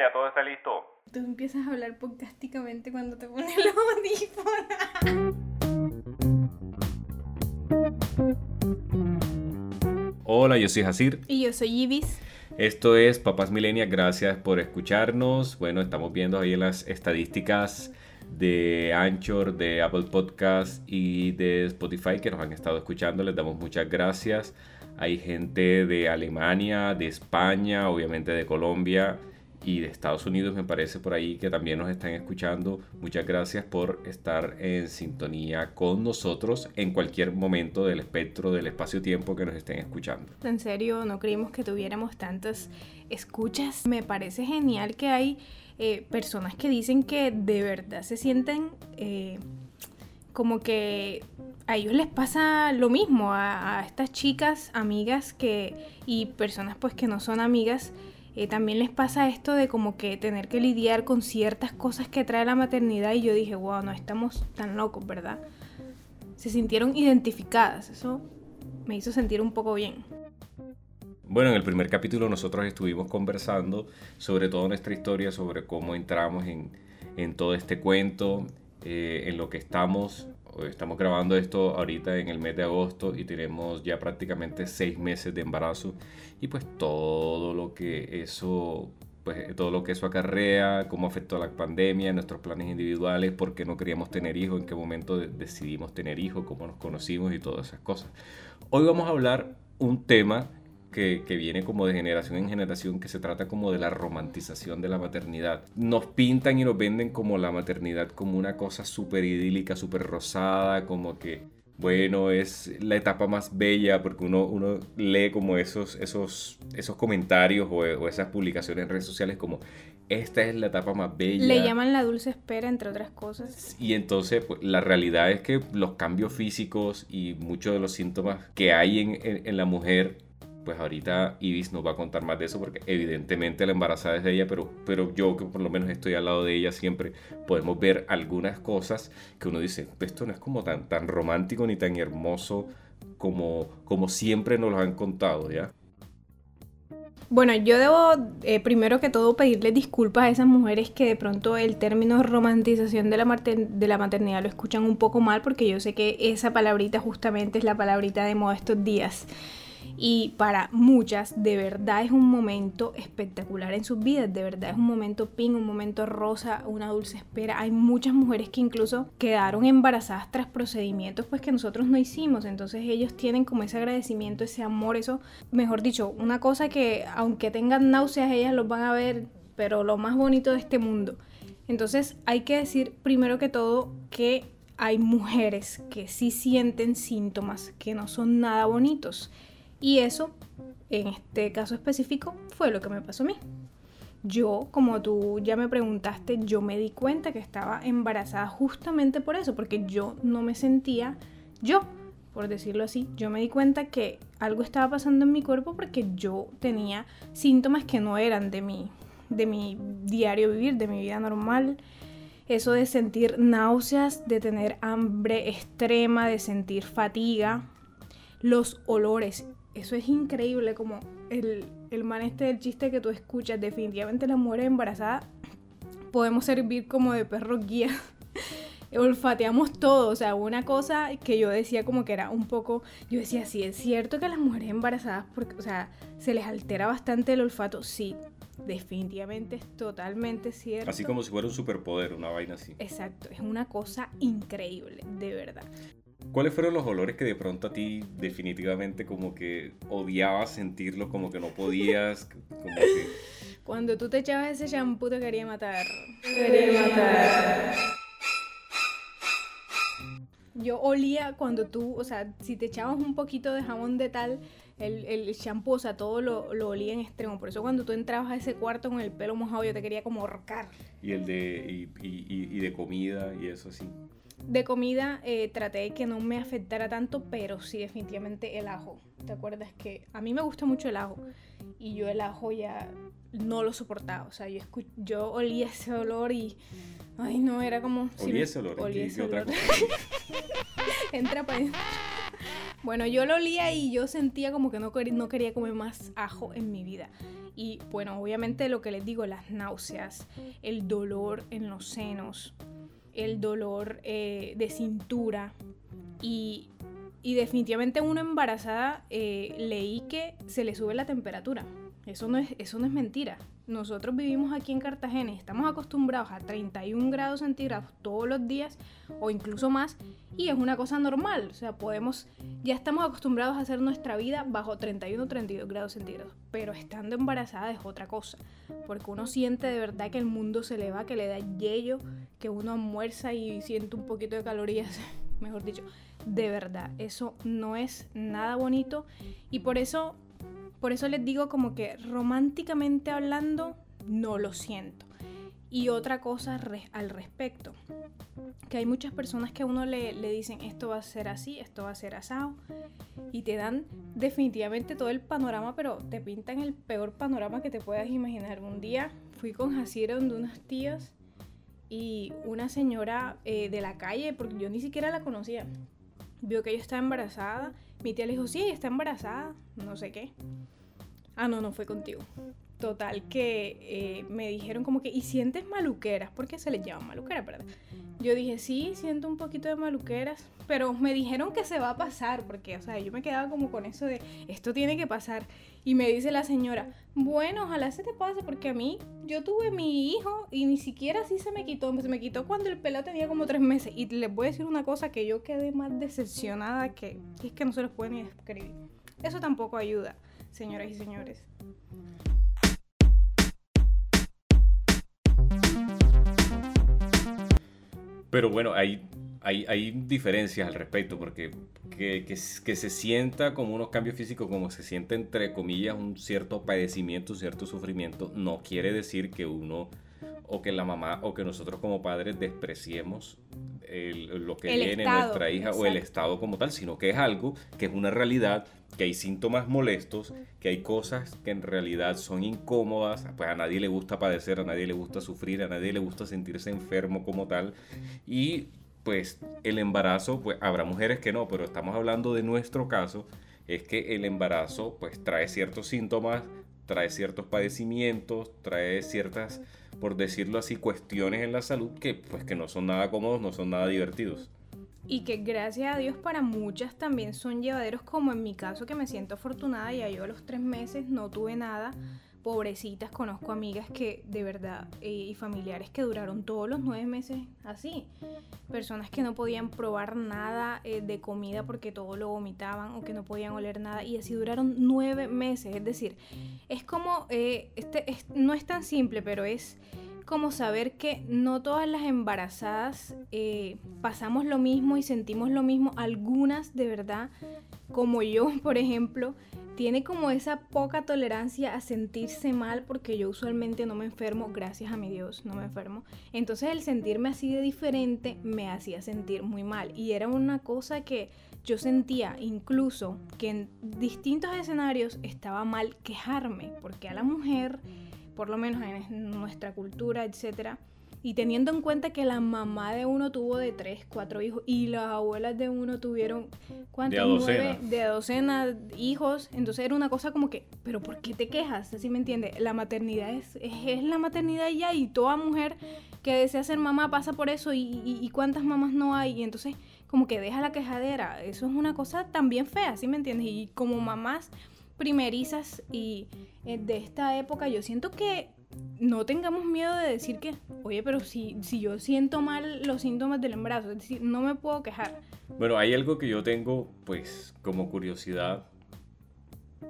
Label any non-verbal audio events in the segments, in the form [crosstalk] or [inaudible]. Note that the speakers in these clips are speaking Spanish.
ya todo está listo. Tú empiezas a hablar podcasticamente cuando te pones los audífonos. Hola, yo soy Hasir. Y yo soy Ibis. Esto es Papás Milenia, gracias por escucharnos. Bueno, estamos viendo ahí en las estadísticas de Anchor, de Apple Podcast y de Spotify que nos han estado escuchando. Les damos muchas gracias. Hay gente de Alemania, de España, obviamente de Colombia y de Estados Unidos me parece por ahí que también nos están escuchando. Muchas gracias por estar en sintonía con nosotros en cualquier momento del espectro del espacio-tiempo que nos estén escuchando. En serio, no creímos que tuviéramos tantas escuchas. Me parece genial que hay eh, personas que dicen que de verdad se sienten eh, como que a ellos les pasa lo mismo, a, a estas chicas, amigas que, y personas pues que no son amigas eh, también les pasa esto de como que tener que lidiar con ciertas cosas que trae la maternidad y yo dije, wow, no estamos tan locos, ¿verdad? Se sintieron identificadas, eso me hizo sentir un poco bien. Bueno, en el primer capítulo nosotros estuvimos conversando sobre toda nuestra historia, sobre cómo entramos en, en todo este cuento, eh, en lo que estamos estamos grabando esto ahorita en el mes de agosto y tenemos ya prácticamente seis meses de embarazo y pues todo lo que eso pues todo lo que eso acarrea, cómo afectó la pandemia, nuestros planes individuales, por qué no queríamos tener hijos, en qué momento decidimos tener hijos, cómo nos conocimos y todas esas cosas. Hoy vamos a hablar un tema que, viene como de generación en generación, que se trata como de la romantización de la maternidad. Nos pintan y nos venden como la maternidad como una cosa súper idílica, súper rosada, como que, bueno, es la etapa más bella, porque uno, uno lee como esos, esos, esos comentarios o, o esas publicaciones en redes sociales como, esta es la etapa más bella. Le llaman la dulce espera, entre otras cosas. Y entonces, pues, la realidad es que los cambios físicos y muchos de los síntomas que hay en, en la mujer pues ahorita Ibis nos va a contar más de eso porque evidentemente la embarazada es de ella, pero, pero yo que por lo menos estoy al lado de ella siempre podemos ver algunas cosas que uno dice, esto no es como tan, tan romántico ni tan hermoso como, como siempre nos lo han contado, ¿ya? Bueno, yo debo eh, primero que todo pedirle disculpas a esas mujeres que de pronto el término romantización de la, de la maternidad lo escuchan un poco mal porque yo sé que esa palabrita justamente es la palabrita de moda estos días y para muchas de verdad es un momento espectacular en sus vidas, de verdad es un momento ping, un momento rosa, una dulce espera. Hay muchas mujeres que incluso quedaron embarazadas tras procedimientos pues que nosotros no hicimos, entonces ellos tienen como ese agradecimiento, ese amor, eso, mejor dicho, una cosa que aunque tengan náuseas ellas los van a ver, pero lo más bonito de este mundo. Entonces hay que decir primero que todo que hay mujeres que sí sienten síntomas que no son nada bonitos y eso, en este caso específico, fue lo que me pasó a mí. Yo, como tú ya me preguntaste, yo me di cuenta que estaba embarazada justamente por eso, porque yo no me sentía yo, por decirlo así. Yo me di cuenta que algo estaba pasando en mi cuerpo porque yo tenía síntomas que no eran de mi, de mi diario vivir, de mi vida normal. Eso de sentir náuseas, de tener hambre extrema, de sentir fatiga, los olores eso es increíble, como el, el man este del chiste que tú escuchas, definitivamente las mujeres embarazadas podemos servir como de perros guía. [laughs] olfateamos todo, o sea, una cosa que yo decía como que era un poco, yo decía, sí, es cierto que las mujeres embarazadas, porque, o sea, se les altera bastante el olfato, sí, definitivamente es totalmente cierto. Así como si fuera un superpoder, una vaina así. Exacto, es una cosa increíble, de verdad. ¿Cuáles fueron los olores que de pronto a ti definitivamente como que odiabas sentirlo, como que no podías? [laughs] Cuando tú te echabas ese shampoo te quería matar. quería matar. Yo olía cuando tú, o sea, si te echabas un poquito de jabón de tal, el, el shampoo, o sea, todo lo, lo, olía en extremo. Por eso cuando tú entrabas a ese cuarto con el pelo mojado, yo te quería como ahorcar. Y el de, y, y, y de comida y eso así. De comida eh, traté de que no me afectara tanto, pero sí definitivamente el ajo. ¿Te acuerdas que a mí me gusta mucho el ajo? Y yo el ajo ya no lo soportaba. O sea, yo, yo olía ese olor y... Ay, no, era como... Olía ese olor. Olía ese olor. [laughs] Entra para Bueno, yo lo olía y yo sentía como que no, no quería comer más ajo en mi vida. Y bueno, obviamente lo que les digo, las náuseas, el dolor en los senos, el dolor eh, de cintura y, definitivamente una embarazada eh, leí que se le sube la temperatura. Eso no, es, eso no es mentira. Nosotros vivimos aquí en Cartagena y estamos acostumbrados a 31 grados centígrados todos los días o incluso más y es una cosa normal. O sea, podemos, ya estamos acostumbrados a hacer nuestra vida bajo 31 o 32 grados centígrados. Pero estando embarazada es otra cosa. Porque uno siente de verdad que el mundo se le va, que le da yello, que uno almuerza y siente un poquito de calorías. [laughs] Mejor dicho, de verdad, eso no es nada bonito y por eso por eso les digo como que románticamente hablando, no lo siento. Y otra cosa al respecto, que hay muchas personas que a uno le, le, dicen esto va a ser así, esto va a ser asado, y te dan definitivamente todo el panorama, pero te pintan el peor panorama que te puedas imaginar. Un día fui con Jacira donde unas tías y una señora eh, de la calle, porque yo ni siquiera la conocía, vio que yo estaba embarazada. Mi tía le dijo, sí, está embarazada, no sé qué. Ah, no, no fue contigo. Total, que eh, me dijeron como que, ¿y sientes maluqueras? Porque se les llama maluqueras, ¿verdad? Yo dije, sí, siento un poquito de maluqueras, pero me dijeron que se va a pasar, porque, o sea, yo me quedaba como con eso de, esto tiene que pasar. Y me dice la señora, bueno, ojalá se te pase, porque a mí, yo tuve mi hijo y ni siquiera así se me quitó, se me quitó cuando el pelo tenía como tres meses. Y les voy a decir una cosa que yo quedé más decepcionada que, es que no se los puede ni escribir. Eso tampoco ayuda, señoras y señores. Pero bueno, hay, hay, hay diferencias al respecto, porque que, que, se sienta como unos cambios físicos, como se siente entre comillas un cierto padecimiento, un cierto sufrimiento, no quiere decir que uno o que la mamá o que nosotros como padres despreciemos lo que viene en nuestra hija o el estado como tal, sino que es algo que es una realidad, que hay síntomas molestos, que hay cosas que en realidad son incómodas, pues a nadie le gusta padecer, a nadie le gusta sufrir, a nadie le gusta sentirse enfermo como tal. Y pues el embarazo, pues habrá mujeres que no, pero estamos hablando de nuestro caso, es que el embarazo pues trae ciertos síntomas, trae ciertos padecimientos, trae ciertas por decirlo así, cuestiones en la salud que pues que no son nada cómodos, no son nada divertidos. Y que gracias a Dios para muchas también son llevaderos, como en mi caso que me siento afortunada, ya yo a los tres meses no tuve nada. Pobrecitas, conozco amigas que de verdad eh, y familiares que duraron todos los nueve meses así. Personas que no podían probar nada eh, de comida porque todo lo vomitaban o que no podían oler nada y así duraron nueve meses. Es decir, es como, eh, este, no es tan simple, pero es como saber que no todas las embarazadas pasamos lo mismo y sentimos lo mismo. Algunas de verdad, como yo, [laughs] por ejemplo, tiene como esa poca tolerancia a sentirse mal porque yo usualmente no me enfermo, gracias a mi Dios, no me enfermo. Entonces el sentirme así de diferente me hacía sentir muy mal y era una cosa que yo sentía incluso que en distintos escenarios estaba mal quejarme porque a la mujer por lo menos en nuestra cultura, etcétera. Y teniendo en cuenta que la mamá de uno tuvo de tres, cuatro hijos y las abuelas de uno tuvieron, ¿cuántos? De Nueve, de docena hijos. Entonces era una cosa como que, ¿pero por qué te quejas? ¿Así me entiende? La maternidad es, es, la maternidad ya y toda mujer que desea ser mamá pasa por eso y, y, cuántas mamás no hay. Y entonces como que deja la quejadera. Eso es una cosa también fea, ¿sí me entiendes? Y como mamás primerizas y eh, de esta época, yo siento que no tengamos miedo de decir que, oye, pero si, si yo siento mal los síntomas del embarazo, es decir, no me puedo quejar. Bueno, hay algo que yo tengo, pues, como curiosidad,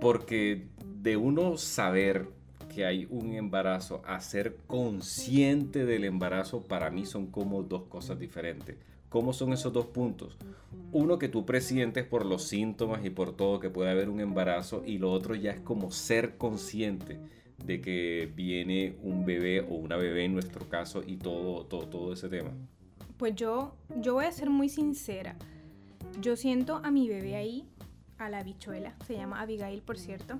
porque de uno saber que hay un embarazo a ser consciente del embarazo, para mí son como dos cosas diferentes. ¿Cómo son esos dos puntos? Uno que tú presientes por los síntomas y por todo que puede haber un embarazo y lo otro ya es como ser consciente de que viene un bebé o una bebé en nuestro caso y todo, todo, todo ese tema. Pues yo, yo voy a ser muy sincera. Yo siento a mi bebé ahí, a la bichuela, se llama Abigail por cierto.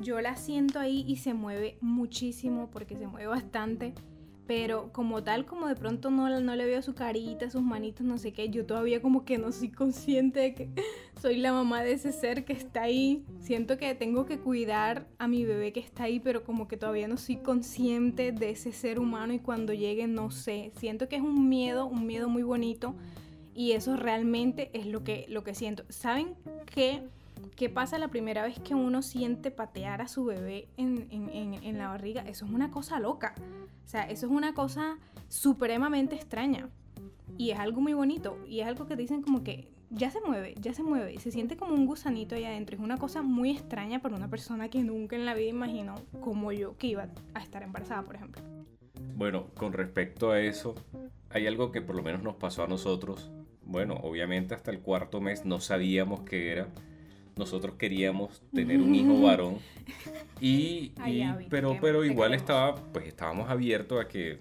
Yo la siento ahí y se mueve muchísimo porque se mueve bastante pero como tal, como de pronto no, no le veo su carita, sus manitos, no sé qué, yo todavía como que no soy consciente de que [laughs] soy la mamá de ese ser que está ahí. Siento que tengo que cuidar a mi bebé que está ahí, pero como que todavía no soy consciente de ese ser humano y cuando llegue no sé. Siento que es un miedo, un miedo muy bonito y eso realmente es lo que, lo que siento. ¿Saben qué? ¿Qué pasa la primera vez que uno siente patear a su bebé en, en, la barriga? Eso es una cosa loca. O sea, eso es una cosa supremamente extraña. Y es algo muy bonito. Y es algo que dicen como que ya se mueve, ya se mueve. Se siente como un gusanito ahí adentro. Es una cosa muy extraña para una persona que nunca en la vida imaginó, como yo, que iba a estar embarazada, por ejemplo. Bueno, con respecto a eso, hay algo que por lo menos nos pasó a nosotros. Bueno, obviamente hasta el cuarto mes no sabíamos qué era nosotros queríamos tener un hijo varón. Y, [laughs] pero pero igual estaba pues estábamos abiertos a que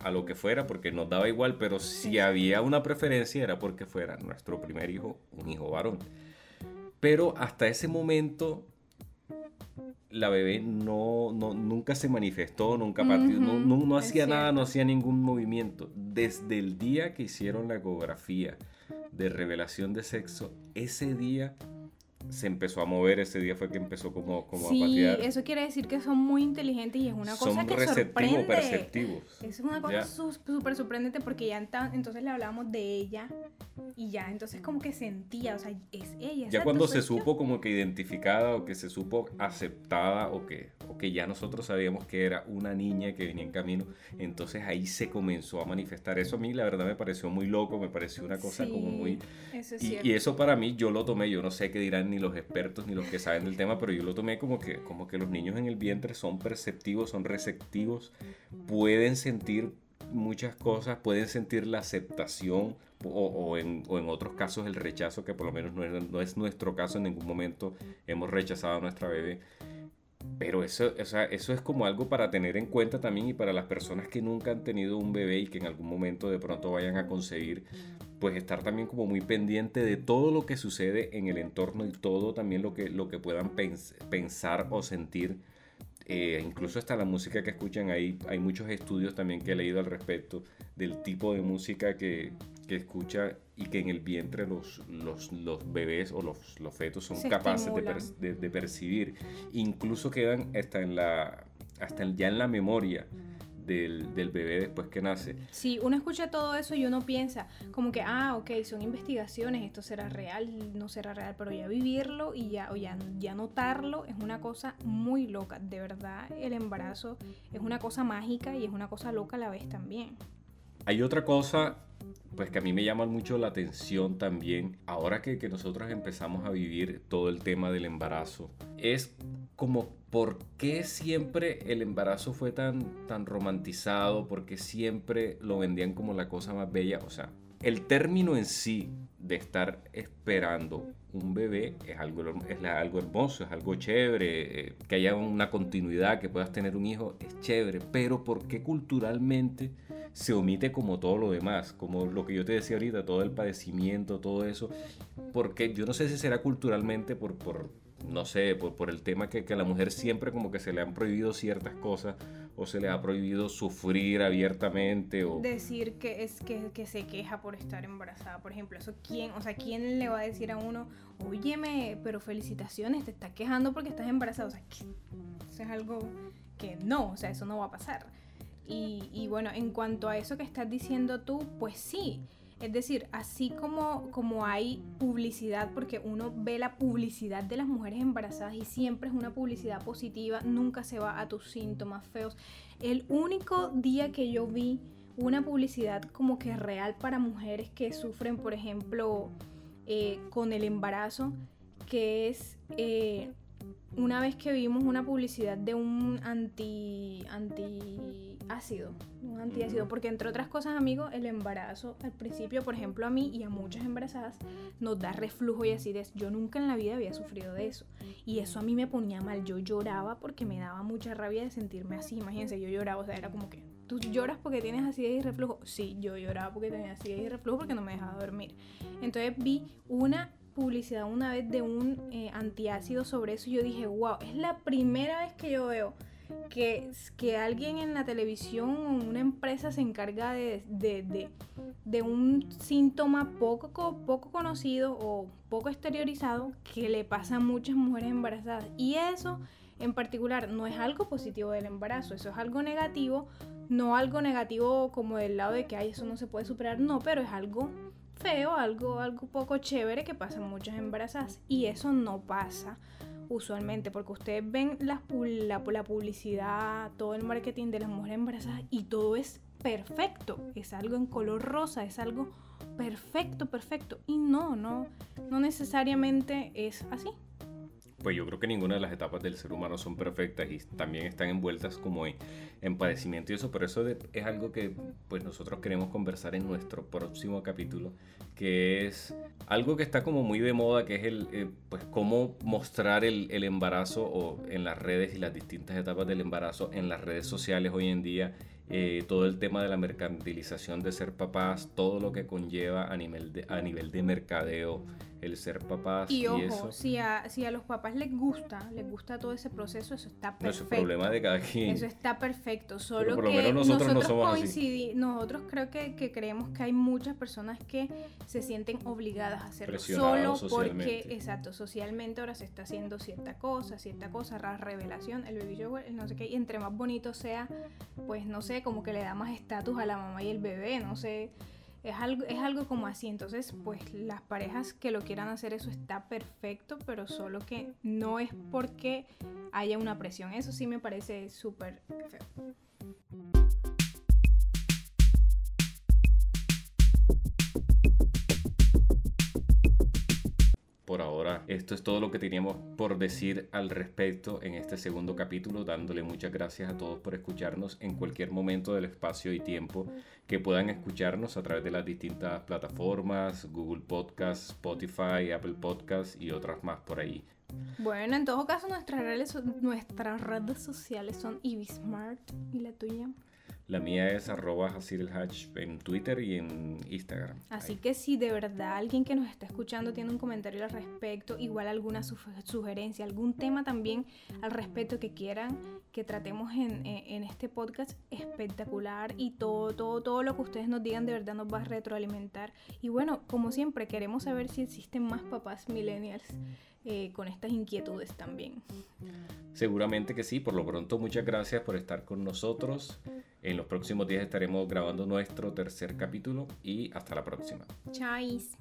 a lo que fuera porque nos daba igual pero si había una preferencia era porque fuera nuestro primer hijo un hijo varón. Pero hasta ese momento la bebé no, nunca se manifestó, nunca partió, no, no, hacía nada, no hacía ningún movimiento. Desde el día que hicieron la ecografía de revelación de sexo, ese día se empezó a mover ese día fue que empezó como, como sí, a patear. eso quiere decir que son muy inteligentes y es una cosa que sorprende. perceptivos. Es una cosa súper sorprendente porque ya entonces le hablábamos de ella y ya entonces como que sentía, o sea, es ella. Ya cuando se supo como que identificada o que se supo aceptada o que, o que ya nosotros sabíamos que era una niña que venía en camino, entonces ahí se comenzó a manifestar. Eso a mí la verdad me pareció muy loco, me pareció una cosa como muy... Eso y, y eso para mí yo lo tomé, yo no sé qué dirán ni los expertos ni los que saben del tema, pero yo lo tomé como que, como que los niños en el vientre son perceptivos, son receptivos, pueden sentir muchas cosas, pueden sentir la aceptación o, en, otros casos el rechazo, que por lo menos no es, no es, nuestro caso, en ningún momento hemos rechazado a nuestra bebé. Pero eso, o sea, eso es como algo para tener en cuenta también y para las personas que nunca han tenido un bebé y que en algún momento de pronto vayan a concebir, pues estar también como muy pendiente de todo lo que sucede en el entorno y todo también lo que, lo que puedan pensar o sentir. Eh, incluso hasta la música que escuchan ahí, hay muchos estudios también que he leído al respecto del tipo de música que, que escucha y que en el vientre los, los, los bebés o los, los, fetos son capaces de, de, percibir. Incluso quedan hasta, en la, hasta ya en la memoria del, del, bebé después que nace. Sí, uno escucha todo eso y uno piensa como que, ah, ok, son investigaciones, esto será real, no será real, pero ya vivirlo y ya, o ya, ya notarlo es una cosa muy loca. De verdad, el embarazo es una cosa mágica y es una cosa loca a la vez también. Hay otra cosa pues que a mí me llama mucho la atención también, ahora que, que, nosotros empezamos a vivir todo el tema del embarazo, es como por qué siempre el embarazo fue tan, tan romantizado, por qué siempre lo vendían como la cosa más bella, o sea, el término en sí de estar esperando un bebé es algo, es algo hermoso, es algo chévere, eh, que haya una continuidad, que puedas tener un hijo, es chévere, pero ¿por qué culturalmente se omite como todo lo demás? Como lo que yo te decía ahorita, todo el padecimiento, todo eso, porque yo no sé si será culturalmente por, por no sé, por, por el tema que, que, a la mujer siempre como que se le han prohibido ciertas cosas o se le ha prohibido sufrir abiertamente o... Decir que es que, se queja por estar embarazada, por ejemplo, eso quién, o sea, quién le va a decir a uno, óyeme, pero felicitaciones, te estás quejando porque estás embarazada, o sea, eso es algo que no, o sea, eso no va a pasar. Y, bueno, en cuanto a eso que estás diciendo tú, pues sí, es decir, así como, como hay publicidad, porque uno ve la publicidad de las mujeres embarazadas y siempre es una publicidad positiva, nunca se va a tus síntomas feos. El único día que yo vi una publicidad como que real para mujeres que sufren, por ejemplo, eh, con el embarazo, que es... Eh, una vez que vimos una publicidad de un anti antiácido, un antiácido, porque entre otras cosas, amigos, el embarazo al principio, por ejemplo, a mí y a muchas embarazadas nos da reflujo y acidez. Yo nunca en la vida había sufrido de eso y eso a mí me ponía mal. Yo lloraba porque me daba mucha rabia de sentirme así. Imagínense, yo lloraba, o sea, era como que ¿Tú lloras porque tienes acidez y reflujo? Sí, yo lloraba porque tenía acidez y reflujo porque no me dejaba dormir. Entonces vi una publicidad una vez de un eh, antiácido sobre eso y yo dije, wow, es la primera vez que yo veo que, que alguien en la televisión o una empresa se encarga de, de, de, un síntoma poco, poco conocido o poco exteriorizado que le pasa a muchas mujeres embarazadas. Y eso en particular no es algo positivo del embarazo, eso es algo negativo, no algo negativo como del lado de que Ay, eso no se puede superar, no, pero es algo feo, algo, algo poco chévere que pasa en muchas embarazadas. Y eso no pasa usualmente, porque ustedes ven la, la, publicidad, todo el marketing de las mujeres embarazadas y todo es perfecto, es algo en color rosa, es algo perfecto, perfecto. Y no, no, no necesariamente es así pues yo creo que ninguna de las etapas del ser humano son perfectas y también están envueltas como en, padecimiento y eso, pero eso es algo que pues nosotros queremos conversar en nuestro próximo capítulo, que es algo que está como muy de moda, que es el, eh, pues cómo mostrar el, el embarazo o en las redes y las distintas etapas del embarazo en las redes sociales hoy en día eh, todo el tema de la mercantilización de ser papás, todo lo que conlleva a nivel de, a nivel de mercadeo el ser papás. Y, ojo, Si, a, si a los papás les gusta, les gusta todo ese proceso, eso está perfecto. No es problema de cada quien. Eso está perfecto, solo por lo que menos nosotros, nosotros no somos Nosotros creo que, que, creemos que hay muchas personas que se sienten obligadas a hacerlo solo porque, exacto, socialmente ahora se está haciendo cierta cosa, cierta cosa, la revelación, el baby shower, no sé qué, y entre más bonito sea, pues no sé, como que le da más estatus a la mamá y el bebé, no sé. Es algo, es algo como así. Entonces, pues las parejas que lo quieran hacer, eso está perfecto, pero solo que no es porque haya una presión. Eso sí me parece súper feo. Por ahora esto es todo lo que teníamos por decir al respecto en este segundo capítulo, dándole muchas gracias a todos por escucharnos en cualquier momento del espacio y tiempo que puedan escucharnos a través de las distintas plataformas, Google Podcasts, Spotify, Apple Podcasts y otras más por ahí. Bueno, en todo caso nuestras redes, nuestras redes sociales son Ibismart y la tuya. La mía es arroba Hatch en Twitter y en Instagram. Así que si de verdad alguien que nos está escuchando tiene un comentario al respecto, igual alguna sugerencia, algún tema también al respecto que quieran que tratemos en, en, este podcast, espectacular y todo, todo, todo lo que ustedes nos digan de verdad nos va a retroalimentar. Y bueno, como siempre, queremos saber si existen más papás millennials eh, con estas inquietudes también. Seguramente que sí, por lo pronto muchas gracias por estar con nosotros. En los próximos días estaremos grabando nuestro tercer capítulo y hasta la próxima. Chais.